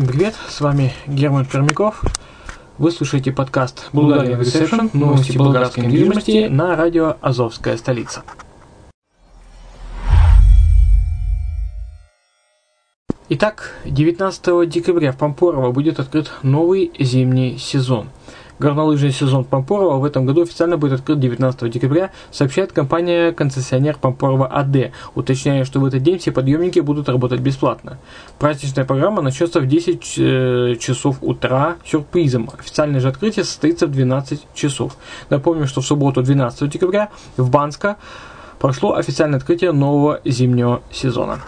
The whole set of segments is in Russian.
Всем привет, с вами Герман Пермяков. Вы слушаете подкаст «Bulgarian Reception. Новости болгарской недвижимости» на радио «Азовская столица». Итак, 19 декабря в Пампорово будет открыт новый зимний сезон – Горнолыжный сезон Пампорова в этом году официально будет открыт 19 декабря, сообщает компания-концессионер Пампорова АД, уточняя, что в этот день все подъемники будут работать бесплатно. Праздничная программа начнется в 10 э, часов утра сюрпризом. Официальное же открытие состоится в 12 часов. Напомню, что в субботу 12 декабря в Банско прошло официальное открытие нового зимнего сезона.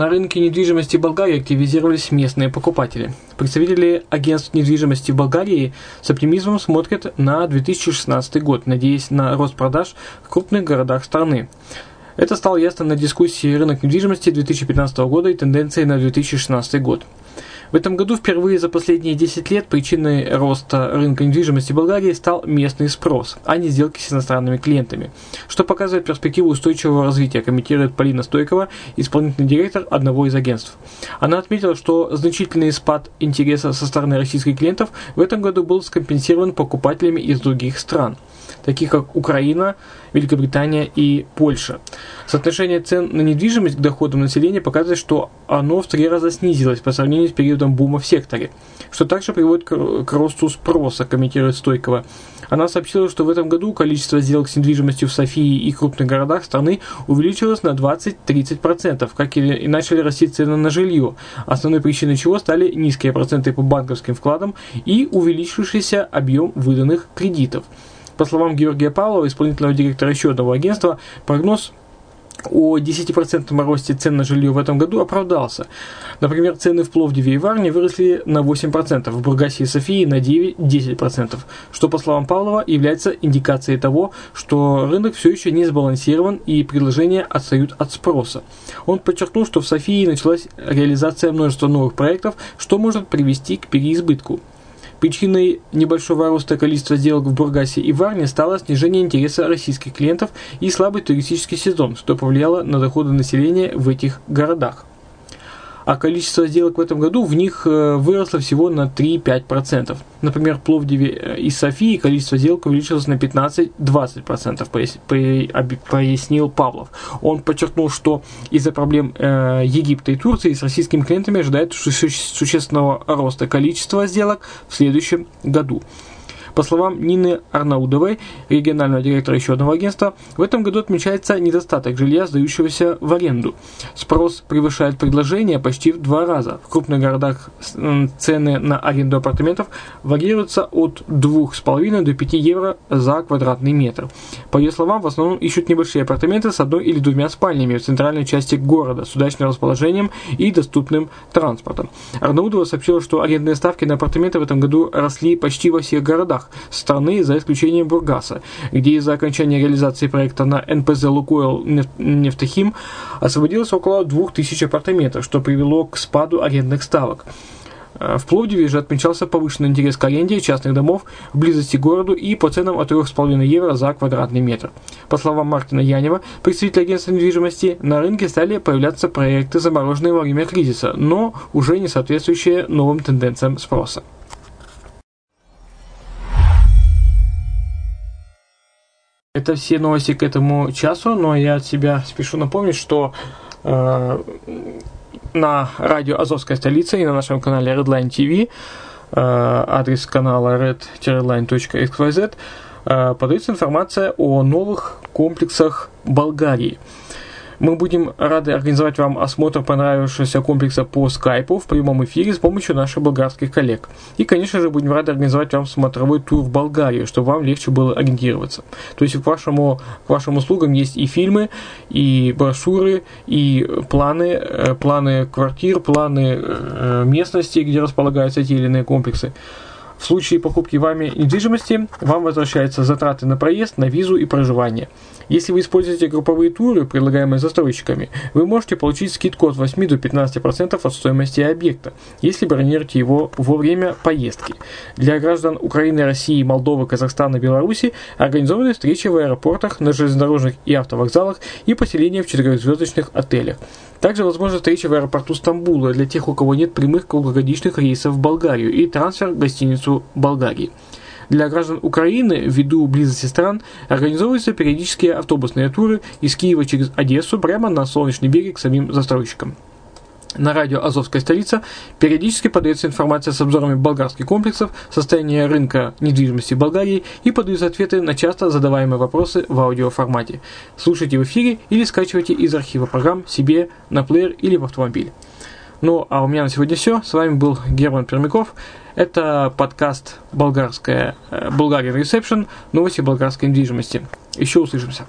На рынке недвижимости Болгарии активизировались местные покупатели. Представители агентств недвижимости Болгарии с оптимизмом смотрят на 2016 год, надеясь на рост продаж в крупных городах страны. Это стало ясно на дискуссии рынок недвижимости 2015 года и тенденции на 2016 год. В этом году впервые за последние 10 лет причиной роста рынка недвижимости Болгарии стал местный спрос, а не сделки с иностранными клиентами, что показывает перспективу устойчивого развития, комментирует Полина Стойкова, исполнительный директор одного из агентств. Она отметила, что значительный спад интереса со стороны российских клиентов в этом году был скомпенсирован покупателями из других стран – таких как Украина, Великобритания и Польша. Соотношение цен на недвижимость к доходам населения показывает, что оно в три раза снизилось по сравнению с периодом бума в секторе, что также приводит к росту спроса, комментирует Стойкова. Она сообщила, что в этом году количество сделок с недвижимостью в Софии и крупных городах страны увеличилось на 20-30%, как и начали расти цены на жилье, основной причиной чего стали низкие проценты по банковским вкладам и увеличившийся объем выданных кредитов. По словам Георгия Павлова, исполнительного директора еще одного агентства, прогноз о 10% росте цен на жилье в этом году оправдался. Например, цены в Пловдиве и Варне выросли на 8%, в Бургасе и Софии на 9-10%, что, по словам Павлова, является индикацией того, что рынок все еще не сбалансирован и предложения отстают от спроса. Он подчеркнул, что в Софии началась реализация множества новых проектов, что может привести к переизбытку. Причиной небольшого роста количества сделок в Бургасе и Варне стало снижение интереса российских клиентов и слабый туристический сезон, что повлияло на доходы населения в этих городах. А количество сделок в этом году в них э, выросло всего на 3-5%. Например, Пловдиве э, и Софии количество сделок увеличилось на 15-20%, пояснил Павлов. Он подчеркнул, что из-за проблем э, Египта и Турции с российскими клиентами ожидает существенного роста количества сделок в следующем году. По словам Нины Арнаудовой, регионального директора еще одного агентства, в этом году отмечается недостаток жилья, сдающегося в аренду. Спрос превышает предложение почти в два раза. В крупных городах цены на аренду апартаментов варьируются от 2,5 до 5 евро за квадратный метр. По ее словам, в основном ищут небольшие апартаменты с одной или двумя спальнями в центральной части города с удачным расположением и доступным транспортом. Арнаудова сообщила, что арендные ставки на апартаменты в этом году росли почти во всех городах страны, за исключением Бургаса, где из-за окончания реализации проекта на НПЗ «Лукойл Нефтехим» освободилось около 2000 апартаментов, что привело к спаду арендных ставок. Э, в Пловдиве же отмечался повышенный интерес к аренде частных домов в близости к городу и по ценам от 3,5 евро за квадратный метр. По словам Мартина Янева, представителя агентства недвижимости, на рынке стали появляться проекты, замороженные во время кризиса, но уже не соответствующие новым тенденциям спроса. Это все новости к этому часу, но я от себя спешу напомнить, что э, на радио Азовская столица и на нашем канале Redline TV, э, адрес канала red-line.xyz, э, подается информация о новых комплексах Болгарии. Мы будем рады организовать вам осмотр понравившегося комплекса по скайпу в прямом эфире с помощью наших болгарских коллег. И, конечно же, будем рады организовать вам смотровой тур в Болгарию, чтобы вам легче было ориентироваться. То есть к, вашему, к вашим услугам есть и фильмы, и брошюры, и планы, э, планы квартир, планы э, местности, где располагаются те или иные комплексы. В случае покупки вами недвижимости вам возвращаются затраты на проезд, на визу и проживание. Если вы используете групповые туры, предлагаемые застройщиками, вы можете получить скидку от 8 до 15% от стоимости объекта, если бронируете его во время поездки. Для граждан Украины, России, Молдовы, Казахстана, Беларуси организованы встречи в аэропортах, на железнодорожных и автовокзалах и поселения в четырехзвездочных отелях. Также возможна встреча в аэропорту Стамбула для тех, у кого нет прямых круглогодичных рейсов в Болгарию и трансфер в гостиницу Болгарии. Для граждан Украины, ввиду близости стран, организовываются периодические автобусные туры из Киева через Одессу прямо на Солнечный берег самим застройщикам. На радио «Азовская столица» периодически подается информация с обзорами болгарских комплексов, состояния рынка недвижимости Болгарии и подаются ответы на часто задаваемые вопросы в аудиоформате. Слушайте в эфире или скачивайте из архива программ себе на плеер или в автомобиль. Ну, а у меня на сегодня все. С вами был Герман Пермяков. Это подкаст «Болгарская, э, Bulgarian Reception. Новости болгарской недвижимости». Еще услышимся.